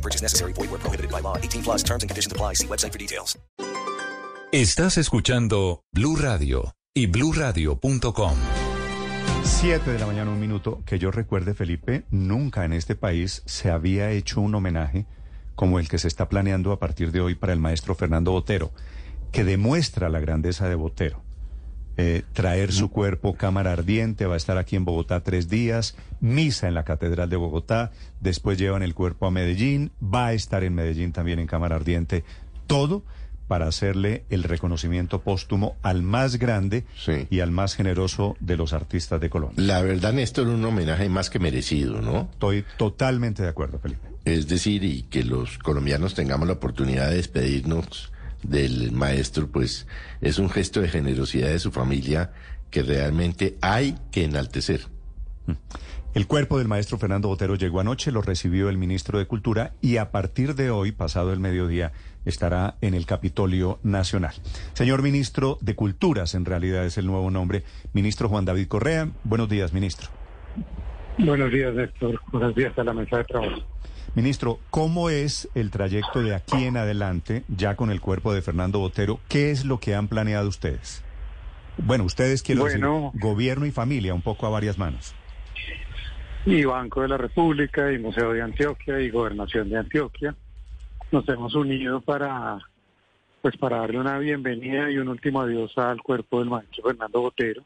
No purchase necessary. Void where prohibited by law. 18 plus terms and conditions apply. See website for details. Estás escuchando Blue Radio y bluradio.com. 7 de la mañana, un minuto. Que yo recuerde, Felipe, nunca en este país se había hecho un homenaje como el que se está planeando a partir de hoy para el maestro Fernando Botero, que demuestra la grandeza de Botero. Eh, traer su cuerpo cámara ardiente, va a estar aquí en Bogotá tres días, misa en la Catedral de Bogotá, después llevan el cuerpo a Medellín, va a estar en Medellín también en cámara ardiente, todo para hacerle el reconocimiento póstumo al más grande Sí. y al más generoso de los artistas de Colombia. La verdad, Néstor, un homenaje más que merecido, ¿no? Estoy totalmente de acuerdo, Felipe. Es decir, y que los colombianos tengamos la oportunidad de despedirnos del maestro, pues es un gesto de generosidad de su familia que realmente hay que enaltecer. El cuerpo del maestro Fernando Botero llegó anoche, lo recibió el ministro de Cultura y a partir de hoy, pasado el mediodía, estará en el Capitolio Nacional. Señor ministro de Culturas, en realidad es el nuevo nombre, ministro Juan David Correa. Buenos días, ministro. Buenos días, Néstor. Buenos días a la mesa de trabajo. Ministro, ¿cómo es el trayecto de aquí en adelante, ya con el cuerpo de Fernando Botero? ¿Qué es lo que han planeado ustedes? Bueno, ustedes quiero Bueno. decir, gobierno y familia, un poco a varias manos. Y Banco de la República, y Museo de Antioquia, y Gobernación de Antioquia, nos hemos unido para, pues, para darle una bienvenida y un último adiós al cuerpo del maestro Fernando Botero.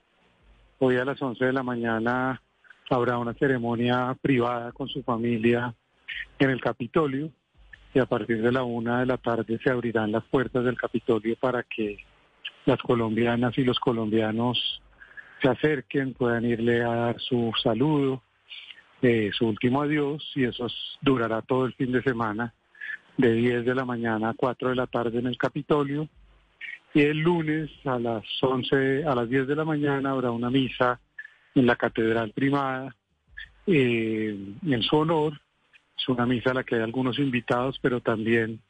Hoy a las 11 de la mañana habrá una ceremonia privada con su familia en el Capitolio y a partir de la una de la tarde se abrirán las puertas del Capitolio para que las colombianas y los colombianos se acerquen, puedan irle a dar su saludo, eh, su último adiós, y eso es- durará todo el fin de semana, de 10 de la mañana a 4 de la tarde en el Capitolio. Y el lunes a las 11, a las 10 de la mañana habrá una misa en la Catedral Primada eh, en su honor. Es una misa a la que hay algunos invitados, pero también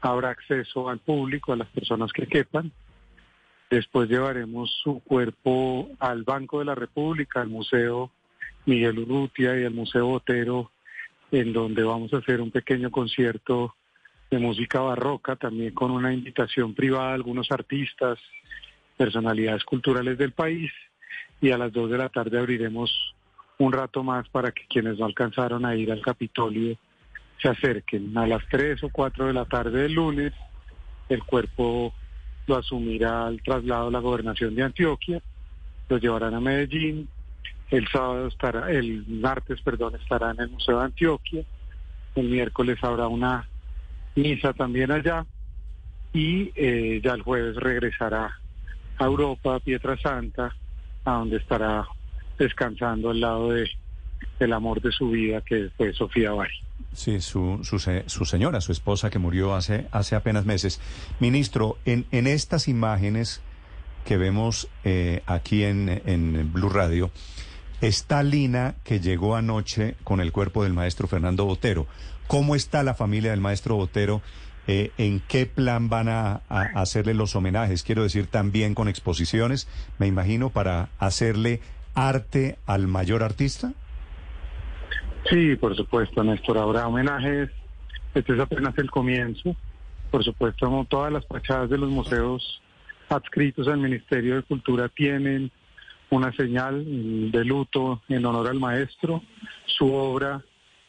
habrá acceso al público, a las personas que quepan. Después llevaremos su cuerpo al Banco de la República, al Museo Miguel Urrutia y al Museo Botero, en donde vamos a hacer un pequeño concierto de música barroca, también con una invitación privada a algunos artistas, personalidades culturales del país. Y a las dos de la tarde abriremos un rato más para que quienes no alcanzaron a ir al Capitolio se acerquen. A las tres o cuatro de la tarde del lunes, el cuerpo lo asumirá al traslado a la gobernación de Antioquia, lo llevarán a Medellín, el sábado estará, el martes, perdón, estará en el Museo de Antioquia, el miércoles habrá una misa también allá y eh, ya el jueves regresará a Europa, a Pietra Santa, a donde estará descansando al lado de el amor de su vida, que fue Sofía Bari. Sí, su, su, su señora, su esposa que murió hace, hace apenas meses. Ministro, en, en estas imágenes que vemos eh, aquí en, en Blue Radio, está Lina que llegó anoche con el cuerpo del maestro Fernando Botero. ¿Cómo está la familia del maestro Botero? Eh, ¿En qué plan van a, hacerle los homenajes? Quiero decir, también con exposiciones, me imagino, para hacerle arte al mayor artista. Sí, por supuesto, Néstor. Habrá homenajes. Este es apenas el comienzo. Por supuesto, como todas las fachadas de los museos adscritos al Ministerio de Cultura tienen una señal de luto en honor al maestro. Su obra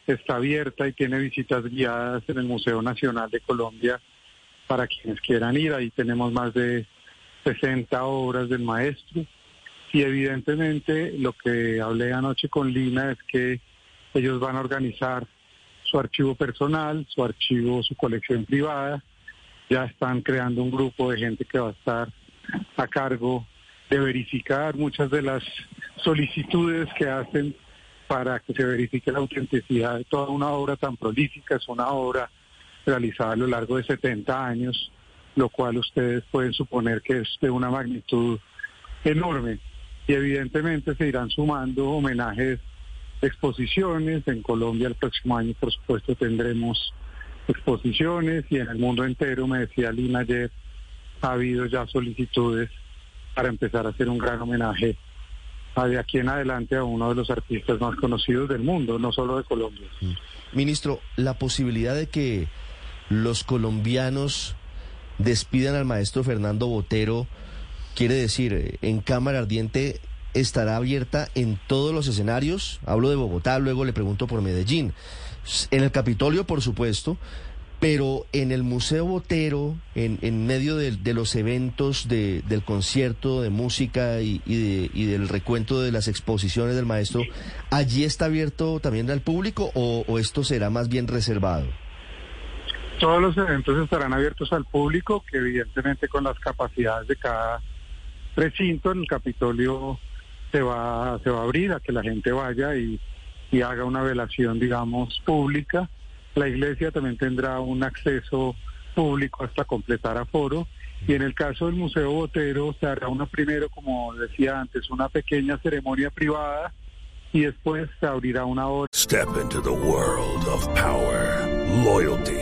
está abierta y tiene visitas guiadas en el Museo Nacional de Colombia para quienes quieran ir. Ahí tenemos más de 60 obras del maestro. Y evidentemente lo que hablé anoche con Lina es que ellos van a organizar su archivo personal, su archivo, su colección privada. Ya están creando un grupo de gente que va a estar a cargo de verificar muchas de las solicitudes que hacen para que se verifique la autenticidad de toda una obra tan prolífica. Es una obra realizada a lo largo de 70 años lo cual ustedes pueden suponer que es de una magnitud enorme. Y evidentemente se irán sumando homenajes, exposiciones. En Colombia el próximo año, por supuesto, tendremos exposiciones y en el mundo entero, me decía Lina ayer, ha habido ya solicitudes para empezar a hacer un gran homenaje de aquí en adelante a uno de los artistas más conocidos del mundo, no solo de Colombia. Ministro, la posibilidad de que los colombianos despidan al maestro Fernando Botero, quiere decir, eh, en Cámara Ardiente estará abierta en todos los escenarios. Hablo de Bogotá, luego le pregunto por Medellín. En el Capitolio, por supuesto, pero en el Museo Botero, en, en medio de, los eventos de, del concierto de música y, y, de- y del recuento de las exposiciones del maestro, ¿allí está abierto también al público o, esto será más bien reservado? Todos los eventos estarán abiertos al público, que evidentemente con las capacidades de cada recinto en el Capitolio se va, se va a abrir a que la gente vaya y haga una velación, digamos, pública. La iglesia también tendrá un acceso público hasta completar aforo. Y en el caso del Museo Botero se hará una primero, como decía antes, una pequeña ceremonia privada y después se abrirá una hora. Step into the world of power, loyalty,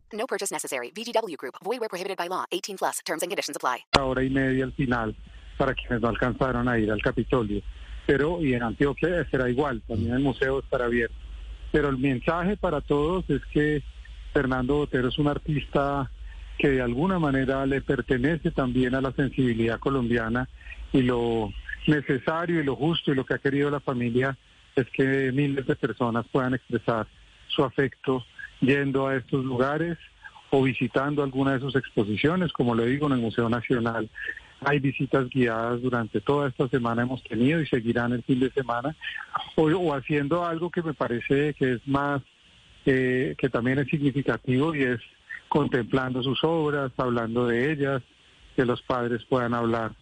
No purchase necessary. VGW Group. Void where prohibited by law. 18 plus. Terms and conditions apply. hora y media al final para quienes no alcanzaron a ir al Capitolio. Pero, y en Antioquia será igual, también el museo estará abierto. Pero el mensaje para todos es que Fernando Botero es un artista que de alguna manera le pertenece también a la sensibilidad colombiana y lo necesario y lo justo y lo que ha querido la familia es que miles de personas puedan expresar su afecto yendo a estos lugares o visitando alguna de sus exposiciones, como le digo, en el Museo Nacional. Hay visitas guiadas durante toda esta semana hemos tenido y seguirán el fin de semana, o, haciendo algo que me parece que es más, eh, que también es significativo y es contemplando sus obras, hablando de ellas, que los padres puedan hablar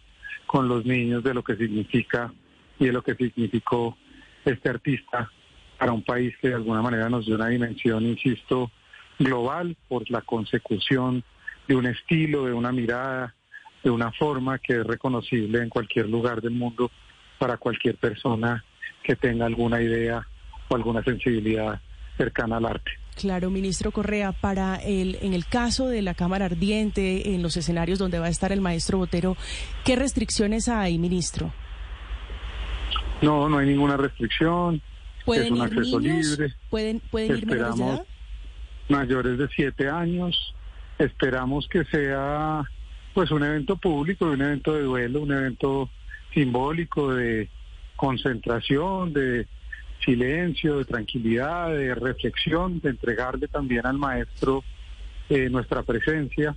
con los niños de lo que significa y de lo que significó este artista para un país que de alguna manera nos dio una dimensión, insisto, global por la consecución de un estilo, de una mirada, de una forma que es reconocible en cualquier lugar del mundo para cualquier persona que tenga alguna idea o alguna sensibilidad cercana al arte. Claro, ministro Correa, para el en el caso de la Cámara Ardiente, en los escenarios donde va a estar el maestro Botero, ¿qué restricciones hay, ministro? No, no hay ninguna restricción, es ¿Pueden un ir acceso niños? libre. ¿Pueden, pueden ir Esperamos mayores de siete años. Esperamos que sea pues un evento público, un evento de duelo, un evento simbólico de concentración, de silencio, de tranquilidad, de reflexión, de entregarle también al maestro eh, nuestra presencia,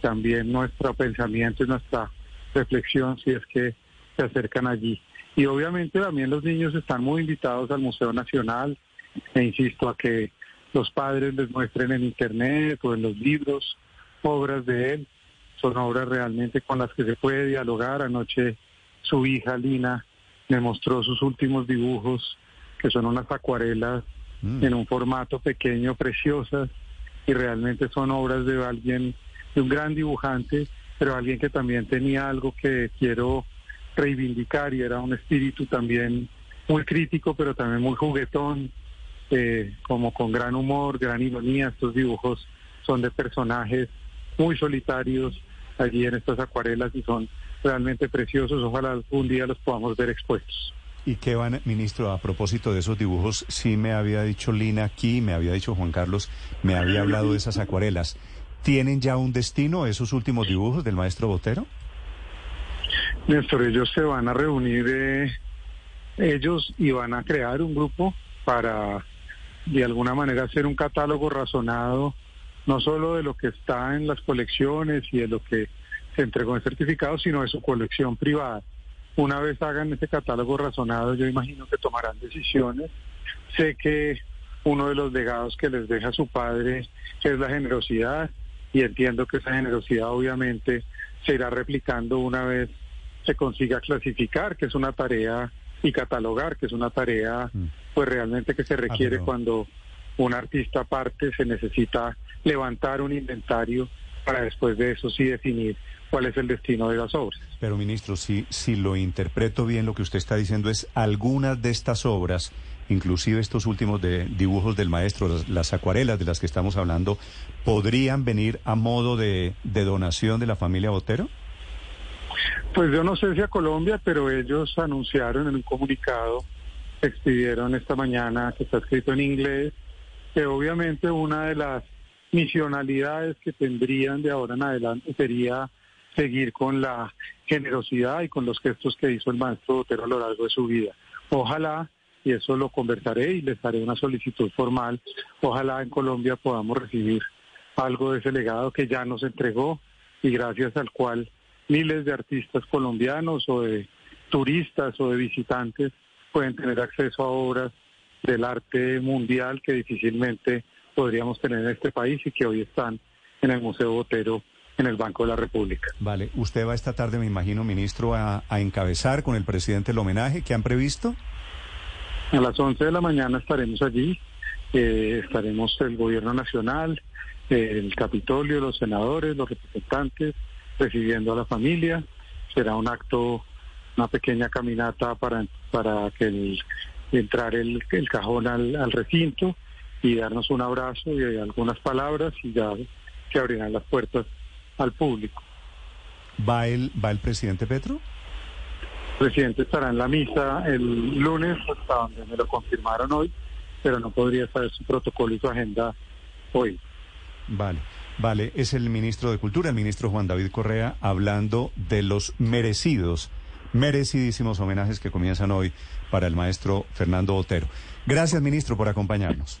también nuestro pensamiento y nuestra reflexión si es que se acercan allí. Y obviamente también los niños están muy invitados al Museo Nacional e insisto a que los padres les muestren en internet o en los libros obras de él. Son obras realmente con las que se puede dialogar. Anoche su hija Lina me mostró sus últimos dibujos, que son unas acuarelas en un formato pequeño, preciosas, y realmente son obras de alguien, de un gran dibujante, pero alguien que también tenía algo que quiero reivindicar y era un espíritu también muy crítico, pero también muy juguetón, eh, como con gran humor, gran ironía. Estos dibujos son de personajes muy solitarios allí en estas acuarelas y son realmente preciosos. Ojalá algún día los podamos ver expuestos. ¿Y qué van, ministro, a propósito de esos dibujos? Sí me había dicho Lina aquí, me había dicho Juan Carlos, me había hablado de esas acuarelas. ¿Tienen ya un destino esos últimos dibujos del maestro Botero? Néstor, ellos se van a reunir, eh, ellos y van a crear un grupo para de alguna manera hacer un catálogo razonado, no solo de lo que está en las colecciones y de lo que se entregó en certificado, sino de su colección privada. una vez hagan ese catálogo razonado, yo imagino que tomarán decisiones. Sé que uno de los legados que les deja su padre es la generosidad y entiendo que esa generosidad obviamente se irá replicando una vez se consiga clasificar, que es una tarea, y catalogar, que es una tarea pues realmente que se requiere pero- cuando un artista parte se necesita levantar un inventario para después de eso sí definir cuál es el destino de las obras. Pero ministro, si, si lo interpreto bien, lo que usted está diciendo es algunas de estas obras, inclusive estos últimos de dibujos del maestro, las, las acuarelas de las que estamos hablando, podrían venir a modo de, de donación de la familia Botero. Pues yo no sé si a Colombia, pero ellos anunciaron en un comunicado, expidieron esta mañana, que está escrito en inglés, que obviamente una de las misionalidades que tendrían de ahora en adelante sería seguir con la generosidad y con los gestos que hizo el maestro Botero a lo largo de su vida. Ojalá, y eso lo conversaré y les haré una solicitud formal, ojalá en Colombia podamos recibir algo de ese legado que ya nos entregó y gracias al cual miles de artistas colombianos o de turistas o de visitantes pueden tener acceso a obras del arte mundial que difícilmente podríamos tener en este país y que hoy están en el Museo Botero en el Banco de la República. Vale, usted va esta tarde, me imagino, ministro, a, a encabezar con el presidente el homenaje que han previsto. A las 11 de la mañana estaremos allí, eh, estaremos el Gobierno Nacional, eh, el Capitolio, los senadores, los representantes, recibiendo a la familia. Será un acto, una pequeña caminata para, para que el, entrar el, el cajón al, al recinto y darnos un abrazo y algunas palabras y ya se abrirán las puertas al público. ¿Va el, va el presidente Petro? El presidente estará en la misa el lunes, hasta donde me lo confirmaron hoy, pero no podría saber su protocolo y su agenda hoy. Vale, vale, es el ministro de Cultura, el ministro Juan David Correa, hablando de los merecidos, merecidísimos homenajes que comienzan hoy para el maestro Fernando Botero. Gracias, ministro, por acompañarnos.